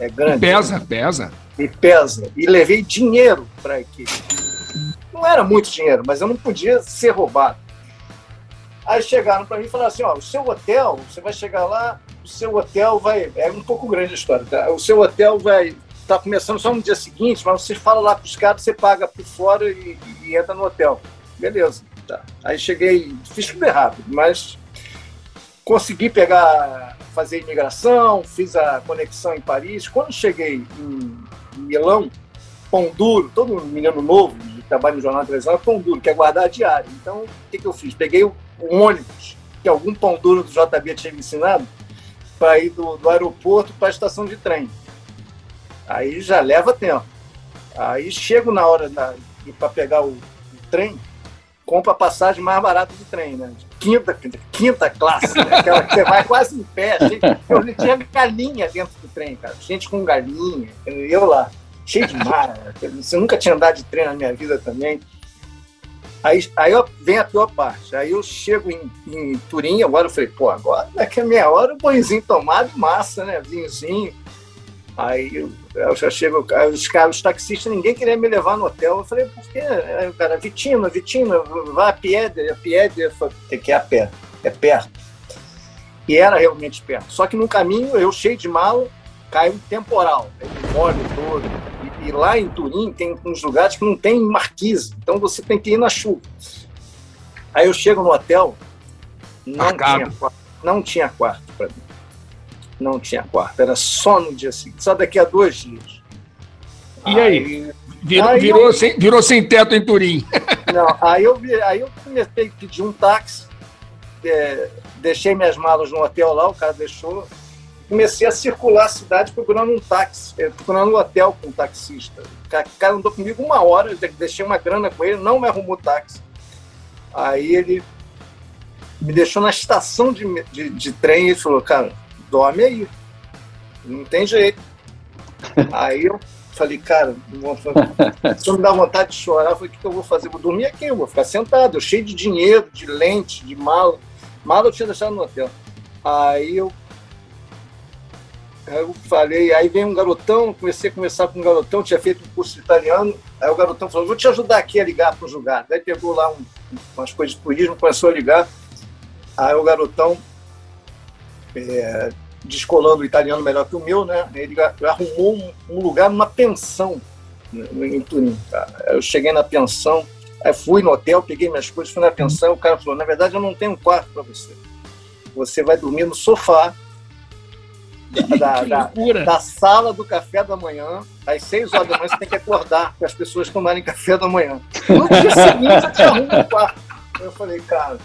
É grande. E pesa, pesa. E pesa. E levei dinheiro para a equipe não era muito dinheiro, mas eu não podia ser roubado. Aí chegaram para mim e falaram assim: ó, o seu hotel, você vai chegar lá, o seu hotel vai. É um pouco grande a história, tá? O seu hotel vai. Tá começando só no dia seguinte, mas você fala lá com os caras, você paga por fora e, e entra no hotel. Beleza. Tá. Aí cheguei, fiz tudo errado, mas consegui pegar, fazer imigração, fiz a conexão em Paris. Quando cheguei em Milão, pão duro, todo menino novo, trabalho no jornal de televisão é pão duro, que é guardar a diária. Então, o que, que eu fiz? Peguei o, um ônibus, que algum pão duro do JB tinha me ensinado, para ir do, do aeroporto para a estação de trem. Aí já leva tempo. Aí chego na hora para pegar o, o, trem, compro a passagem mais barata do trem, né? Quinta, quinta classe, né? aquela que você vai quase em pé. Gente, eu tinha galinha dentro do trem, cara. Gente com galinha, eu lá cheio de mar. Você nunca tinha andado de trem na minha vida também. Aí, aí vem a pior parte. Aí eu chego em, em Turim, agora eu falei, pô, agora daqui a meia hora o banhozinho tomado, massa, né? Vinhozinho. Aí eu, eu já chego, os caras, os taxistas, ninguém queria me levar no hotel. Eu falei, por quê? Aí o cara, Vitina, Vitina, vai a Piedra, a Piedra, tem que ir a pé, é perto. E era realmente perto. Só que no caminho, eu cheio de mala, caiu um temporal. Aí molho todo. E, lá em Turim tem uns lugares que não tem marquise. Então você tem que ir na chuva. Aí eu chego no hotel, não tinha quarto. Não tinha quarto para mim. Não tinha quarto. Era só no dia seguinte. Só daqui a dois dias. E aí? Virou, Aí virou eu- sem, virou sem teto em Turim. [laughs] Não, aí eu, aí eu comecei a pedir um táxi, é, deixei minhas malas no hotel lá, o cara deixou. Comecei a circular a cidade procurando um táxi, é, procurando um hotel com um taxista. O cara, andou comigo uma hora, eu de- deixei uma grana com ele, não me arrumou táxi. Aí ele me deixou na estação de, de, de trem e falou, cara, dorme aí. Não tem jeito. [laughs] Aí eu falei, cara, [laughs] se eu me dá vontade de chorar, eu falei, o que, que eu vou fazer? Vou dormir aqui, eu vou ficar sentado, eu cheio de dinheiro, de lente, de mala. Mala eu tinha deixado no hotel. Aí eu, eu falei, aí vem um garotão, comecei a conversar com um garotão, tinha feito um curso italiano, aí o garotão falou, vou te ajudar aqui a ligar para o julgado. Daí pegou lá um- umas coisas de turismo, começou a ligar. Aí o garotão, é, descolando o italiano melhor que o meu, né? Ele arrumou um, um lugar numa pensão né, em Turim. cara. Eu cheguei na pensão, aí fui no hotel, peguei minhas coisas, fui na pensão, o cara falou, na verdade eu não tenho um quarto para você. Você vai dormir no sofá da, da- da- sala do café da manhã, às seis horas da manhã, você tem que acordar para as pessoas tomarem café da manhã. No dia [laughs] seguinte, você te arruma um quarto. Eu falei, cara.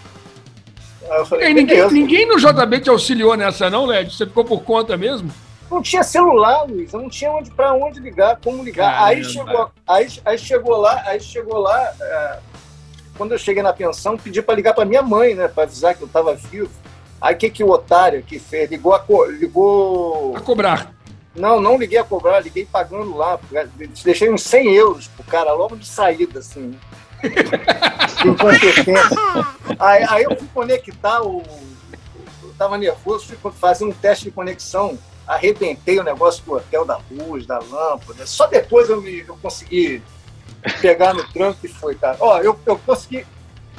Eu falei, E ninguém, ninguém no JB te auxiliou nessa, não, Led? Você ficou por conta mesmo? Não tinha celular, Luiz. Eu não tinha onde para onde ligar, como ligar. Caramba. Aí chegou, aí, aí chegou lá, aí chegou lá. é, quando eu cheguei na pensão, pedi para ligar para minha mãe, né, para avisar que eu estava vivo. Aí o que que o otário que fez? Ligou, a co- ligou. A cobrar. Não, não liguei a cobrar, liguei pagando lá. Deixei uns 100 euros pro cara logo de saída, assim. né? [laughs] Incompetência. Aí, aí eu fui conectar o. Eu tava nervoso, fui fazer um teste de conexão. Arrebentei o negócio do hotel, da luz, da lâmpada. Só depois eu, me, eu consegui pegar no tranco e foi, cara. Ó, eu, eu consegui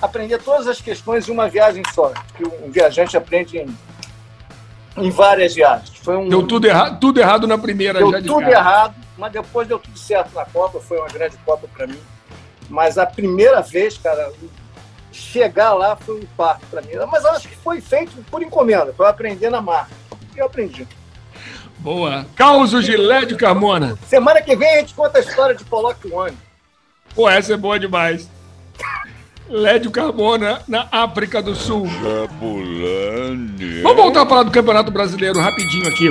aprender todas as questões em uma viagem só, que um viajante aprende em, em várias viagens. Foi um, Deu tudo, erra tudo errado na primeira Deu tudo cara. errado, mas depois deu tudo certo na Copa, foi uma grande Copa para mim. Mas a primeira vez, cara, chegar lá foi um parto para mim. Mas acho que foi feito por encomenda, para aprender na marca. E eu aprendi. Boa. Causos de Lédio Carmona. Semana que vem a gente conta a história de Pollock One. Pô, essa é boa demais. Lédio Carmona na África do Sul. Vamos voltar a falar do Campeonato Brasileiro rapidinho aqui.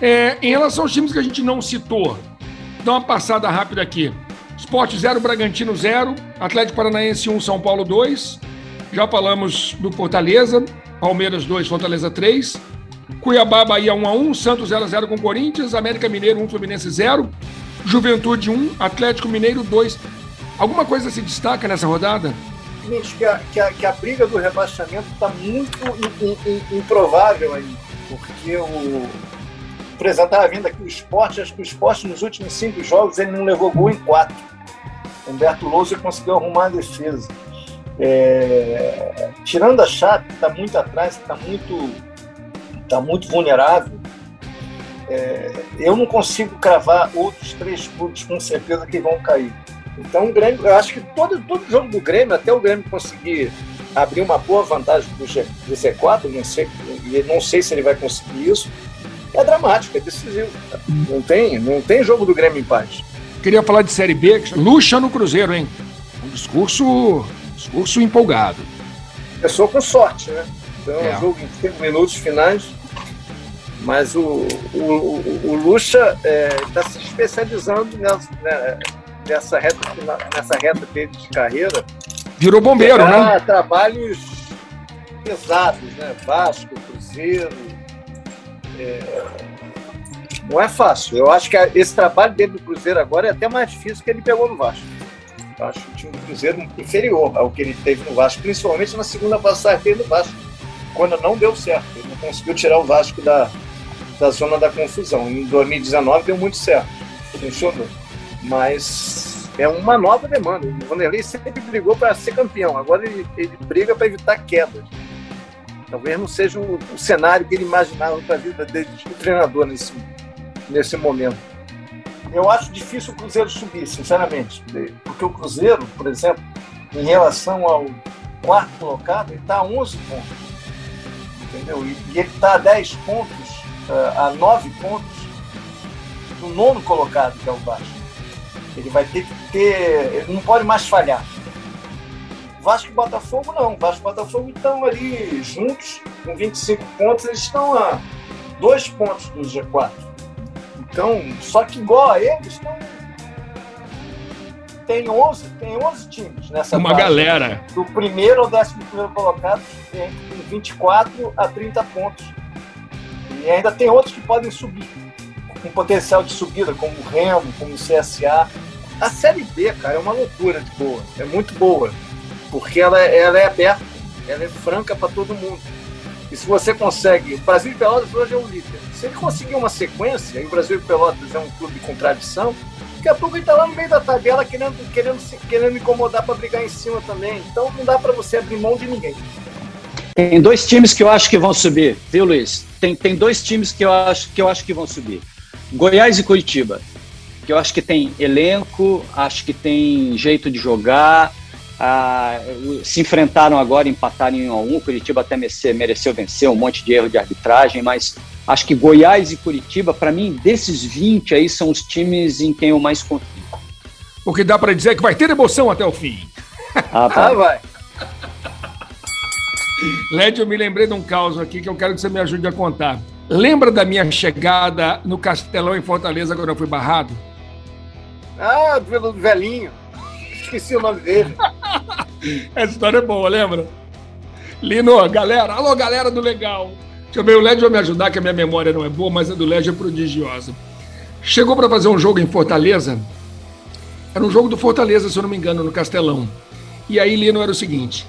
É, em relação aos times que a gente não citou, dá uma passada rápida aqui. Sport 0, Bragantino 0, Atlético Paranaense 1, São Paulo 2. Já falamos do Fortaleza, Palmeiras 2, Fortaleza 3. Cuiabá, Bahia 1 a 1, Santos 0 a 0 com Corinthians, América Mineiro 1, Fluminense 0, Juventude 1, Atlético Mineiro 2. Alguma coisa se destaca nessa rodada? Seguinte, que a, que a, que a briga do rebaixamento está muito in- in- in- improvável aí, porque o. Por exemplo, estava vendo aqui o esporte, acho que o esporte nos últimos cinco jogos ele não levou gol em quatro. Humberto Lousa conseguiu arrumar a defesa. É, tirando a Chape, está muito atrás, está muito, tá muito vulnerável, é, eu não consigo cravar outros três clubes com certeza que vão cair. Então, o Grêmio, eu acho que todo, todo jogo do Grêmio, até o Grêmio conseguir abrir uma boa vantagem do, G, do Z4, não sei, e não sei se ele vai conseguir isso, é dramático, é decisivo. Não tem, não tem jogo do Grêmio em paz. Queria falar de Série B, luxa no Cruzeiro, hein? Um discurso, discurso empolgado. Começou com sorte, né? Então, é É. um jogo em cinco minutos finais. Mas o, o, o, o Lucha está se especializando nessa, né, nessa, reta, nessa reta dele de carreira. Virou bombeiro, né? trabalhos pesados, né? Vasco, Cruzeiro. é, Não é fácil. Eu acho que esse trabalho dele do Cruzeiro agora é até mais difícil que ele pegou no Vasco. Eu acho o time do Cruzeiro inferior ao que ele teve no Vasco, principalmente na segunda passagem dele no Vasco, quando não deu certo. Ele não conseguiu tirar o Vasco da, da zona da confusão. Em 2019 deu muito certo, funcionou. Mas é uma nova demanda. O Vanderlei sempre brigou para ser campeão, agora ele, ele briga para evitar quedas. Talvez não seja o, o cenário que ele imaginava para a vida dele de treinador nesse, nesse momento. Eu acho difícil o Cruzeiro subir, sinceramente. Porque o Cruzeiro, por exemplo, em relação ao quarto colocado, ele está a 11 pontos. Entendeu? E, ele está a 10 pontos, uh, a 9 pontos do nono colocado, que é o Vasco. Ele vai ter que ter. Ele não pode mais falhar. Vasco e Botafogo não. Vasco e Botafogo estão ali juntos, com 25 pontos, eles estão a dois pontos do G4. Então, só que igual a eles, estão tem 11, tem 11 times nessa Uma galera. Do primeiro ao décimo primeiro colocado, tem 24 a 30 pontos. E ainda tem outros que podem subir, com potencial de subida, como o Remo, como o CSA. A Série B, cara, é uma loucura de boa. É muito boa. Porque ela, é, ela é aberta, ela é franca para todo mundo. E se você consegue. O Brasil de Pelotas hoje é o líder. Se ele conseguir uma sequência, e o Brasil de Pelotas é um clube com tradição, daqui a pouco ele está lá no meio da tabela querendo, querendo, querendo incomodar para brigar em cima também. Então não dá para você abrir mão de ninguém. Tem dois times que eu acho que vão subir, viu, Luiz? Tem, tem dois times que eu, acho, que eu acho que vão subir: Goiás e Curitiba. Que eu acho que tem elenco, acho que tem jeito de jogar. Ah, se enfrentaram agora, empataram em 1 a 1 O Curitiba até mereceu vencer, um monte de erro de arbitragem, mas acho que Goiás e Curitiba, para mim, desses 20 aí, são os times em quem eu mais confio. O que dá para dizer é que vai ter emoção até o fim. Ah, vai. [laughs] Ah, vai. Led, eu me lembrei de um caos aqui que eu quero que você me ajude a contar. Lembra da minha chegada no Castelão em Fortaleza quando eu fui barrado? Ah, pelo velhinho. Esqueci o nome dele. [laughs] Essa história é boa, lembra? Lino, galera, alô, galera do Legal. Deixa eu ver, o Led vai me ajudar, que a minha memória não é boa, mas a do Led é prodigiosa. Chegou para fazer um jogo em Fortaleza. Era um jogo do Fortaleza, se eu não me engano, no Castelão. E aí, Lino, era o seguinte: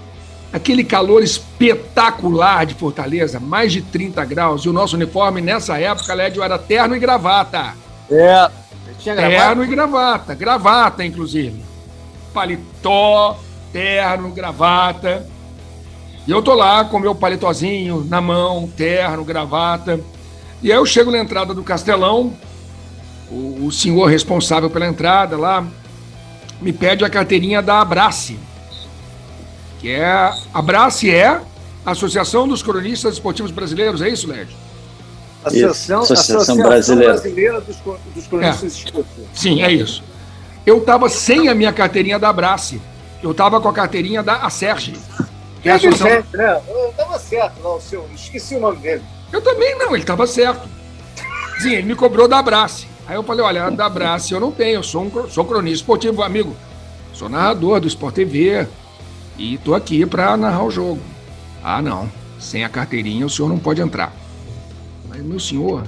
aquele calor espetacular de Fortaleza, mais de 30 graus, e o nosso uniforme nessa época, Lédio, era terno e gravata. É, tinha gravata? Terno e gravata, gravata, inclusive. Paletó, terno, gravata. E eu tô lá com meu paletozinho na mão, terno, gravata. E aí eu chego na entrada do Castelão, o, o senhor responsável pela entrada lá me pede a carteirinha da Abrace, que é Abrace é Associação dos Cronistas Esportivos Brasileiros, é isso, Lércio? Associação, Associação, Associação Brasileira. Brasileira, dos, dos Cronistas é. Esportivos. Sim, é isso. Eu estava sem a minha carteirinha da Abrace, eu estava com a carteirinha da Acerge. Que é a associação... né? Eu estava certo, não, seu, esqueci o nome dele. Eu também não, ele estava certo. Sim, ele me cobrou da Abrace. Aí eu falei, olha, da Abrace eu não tenho, eu sou, um, sou cronista esportivo, amigo. Sou narrador do Sport TV e tô aqui para narrar o jogo. Ah, não. Sem a carteirinha o senhor não pode entrar. Meu senhor...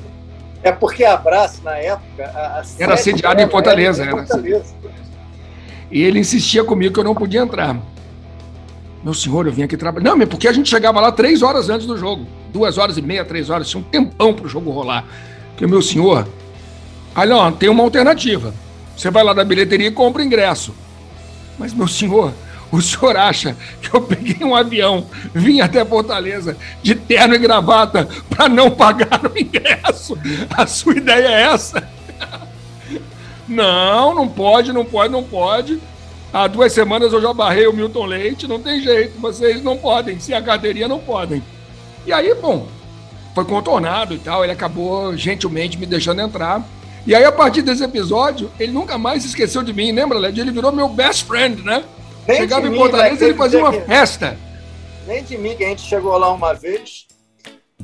É porque a Abrace, na época... A, a era sediado em Fortaleza. Era, em Fortaleza. E ele insistia comigo que eu não podia entrar. Meu senhor, eu vim aqui trabalhar. Não, mas porque a gente chegava lá três horas antes do jogo. Duas horas e meia, três horas. Tinha um tempão para o jogo rolar. Porque, meu senhor. Aí, não, tem uma alternativa. Você vai lá da bilheteria e compra o ingresso. Mas, meu senhor, o senhor acha que eu peguei um avião, vim até Fortaleza de terno e gravata para não pagar o ingresso? A sua ideia é essa? Não, não pode, não pode, não pode. Há duas semanas eu já barrei o Milton Leite, não tem jeito, vocês não podem, se a cadeirinha não podem. E aí, bom, foi contornado e tal, ele acabou gentilmente me deixando entrar. E aí, a partir desse episódio, ele nunca mais esqueceu de mim, lembra, Led? Ele virou meu best friend, né? Nem Chegava em Fortaleza, né? ele fazia uma que... festa. Nem de mim, que a gente chegou lá uma vez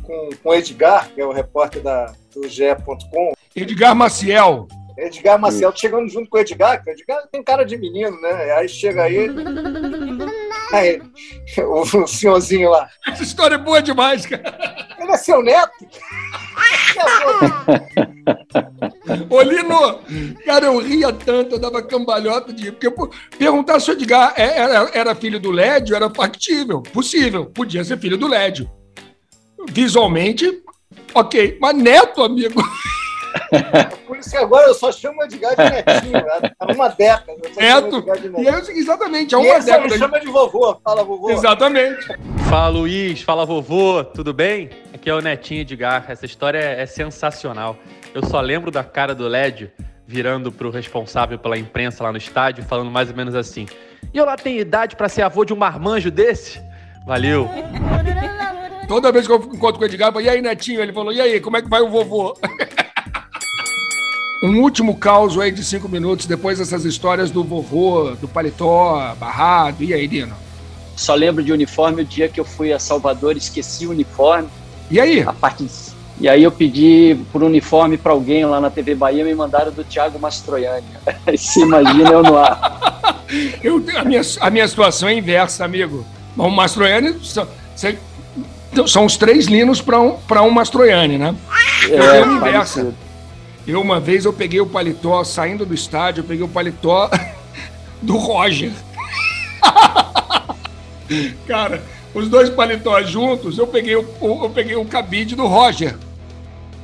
com, com o Edgar, que é o repórter da, do GE.com. Edgar Maciel. Edgar Marcelo chegando junto com o Edgar, que o Edgar tem cara de menino, né? Aí chega aí. Aí, o senhorzinho lá. Essa história é boa demais, cara. Ele é seu neto? [laughs] [laughs] Olino, cara, eu ria tanto, eu dava cambalhota de. Porque perguntar se o Edgar é, era, era filho do Lédio era factível, possível, podia ser filho do Lédio. Visualmente, ok, mas neto, amigo. [laughs] [laughs] Por isso que agora eu só chamo Edgar de netinho, há uma década. Neto. E é exatamente, há uma e década. Ele chama de vovô, fala vovô. Exatamente. Fala Luiz, fala vovô, tudo bem? Aqui é o Netinho Edgar. Essa história é, é sensacional. Eu só lembro da cara do Led virando pro responsável pela imprensa lá no estádio, falando mais ou menos assim: E eu lá tenho idade para ser avô de um marmanjo desse? Valeu. Toda vez que eu encontro com o Edgar, eu falo, e aí, Netinho? Ele falou, e aí, como é que vai o vovô? [laughs] um último caos aí de cinco minutos, depois dessas histórias do vovô, do paletó, barrado. E aí, Dino? Só lembro de uniforme o dia que eu fui a Salvador, esqueci o uniforme. E aí? A parte de... E aí eu pedi por uniforme para alguém lá na TV Bahia, me mandaram do Thiago Mastroianni. [laughs] Se imagina eu no ar. [laughs] eu, a, minha, a minha situação é inversa, amigo. O Mastroianni são, são os três linos para um, um Mastroianni, né? É, tenho inversa. Eu, uma vez, eu peguei o paletó, saindo do estádio, eu peguei o paletó [laughs] do Roger. [laughs] Cara, os dois paletós juntos, eu peguei o, eu peguei o cabide do Roger.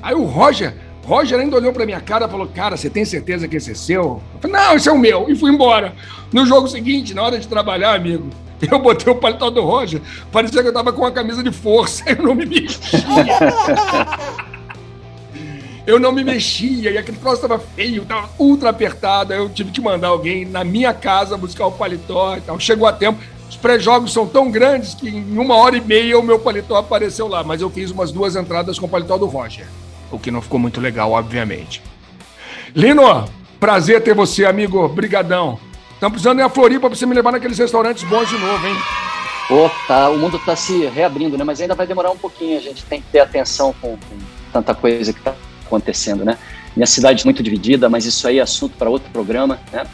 Aí o Roger, Roger ainda olhou pra minha cara e falou: Cara, você tem certeza que esse é seu? Eu falei: Não, esse é o meu. E fui embora. No jogo seguinte, na hora de trabalhar, amigo, [laughs] eu botei o paletó do Roger, parecia que eu tava com uma camisa de força, eu não me mexia. Eu não me mexia e aquele troço tava feio, tava ultra apertado. Eu tive que mandar alguém na minha casa buscar o paletó e tal. Chegou a tempo. Os pré-jogos são tão grandes que em uma hora e meia o meu paletó apareceu lá, mas eu fiz umas duas entradas com o paletó do Roger o que não ficou muito legal, obviamente. Lino, prazer ter você, amigo. Brigadão. Estamos precisando ir a Floripa para você me levar naqueles restaurantes bons de novo, hein? Pô, tá, o mundo está se reabrindo, né? Mas ainda vai demorar um pouquinho. A gente tem que ter atenção com, com tanta coisa que está acontecendo, né? Minha cidade muito dividida, mas isso aí é assunto para outro programa, né?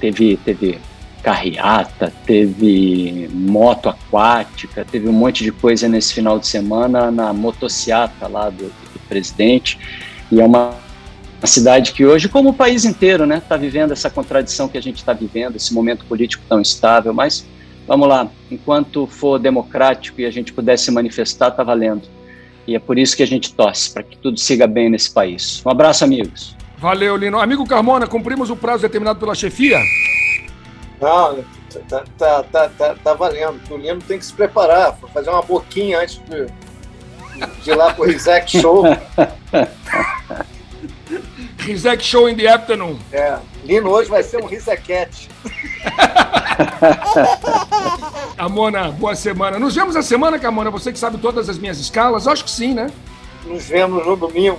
Teve, teve carreata, teve moto aquática, teve um monte de coisa nesse final de semana na motociata lá do, presidente. E é uma, uma cidade que hoje, como o país inteiro, né, está vivendo essa contradição que a gente está vivendo, esse momento político tão instável. Mas vamos lá, enquanto for democrático e a gente puder se manifestar, está valendo. E é por isso que a gente torce, para que tudo siga bem nesse país. Um abraço, amigos. Valeu, Lino. Amigo Carmona, cumprimos o prazo determinado pela chefia? Não, tá, tá, tá, tá, tá valendo. O Lino tem que se preparar, fazer uma boquinha antes de, de ir lá pro Rizek Show. [laughs] Rizek Show in the afternoon. É, Lino hoje vai ser um Rizequete. [laughs] Amona, boa semana. Nos vemos a semana, Camona. Você que sabe todas as minhas escalas? Acho que sim, né? Nos vemos no domingo.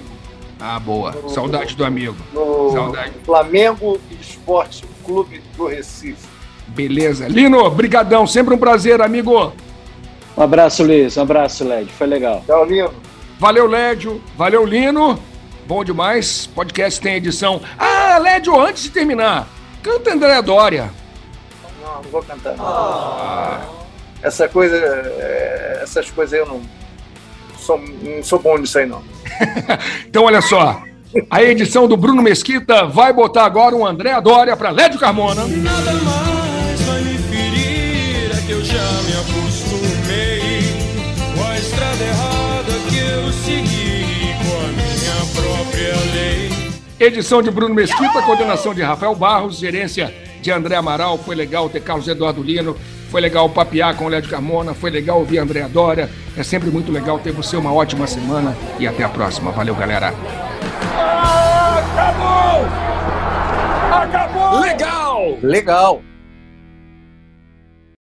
Ah, boa. No, Saudade do amigo. No Saudade. Flamengo Esporte Clube do Recife. Beleza. Lino, brigadão. Sempre um prazer, amigo. Um abraço, Luiz. Um abraço, Lédio. Foi legal. Tchau, Lino. Valeu, Lédio. Valeu, Lino. Bom demais. Podcast tem edição. Ah, Lédio, antes de terminar, canta André Dória. Não, não vou cantar. Ah. Essa coisa, é, essas coisas eu não sou, não sou bom nisso aí, não. [laughs] então, olha só. A edição do Bruno Mesquita vai botar agora um André Dória para Lédio Carmona. Nada mais Edição de Bruno Mesquita, coordenação de Rafael Barros, gerência de André Amaral. Foi legal ter Carlos Eduardo Lino. Foi legal papear com o Lédio Carmona. Foi legal ouvir a André Dória. É sempre muito legal ter você uma ótima semana. E até a próxima. Valeu, galera. Acabou! Acabou! Legal! Legal!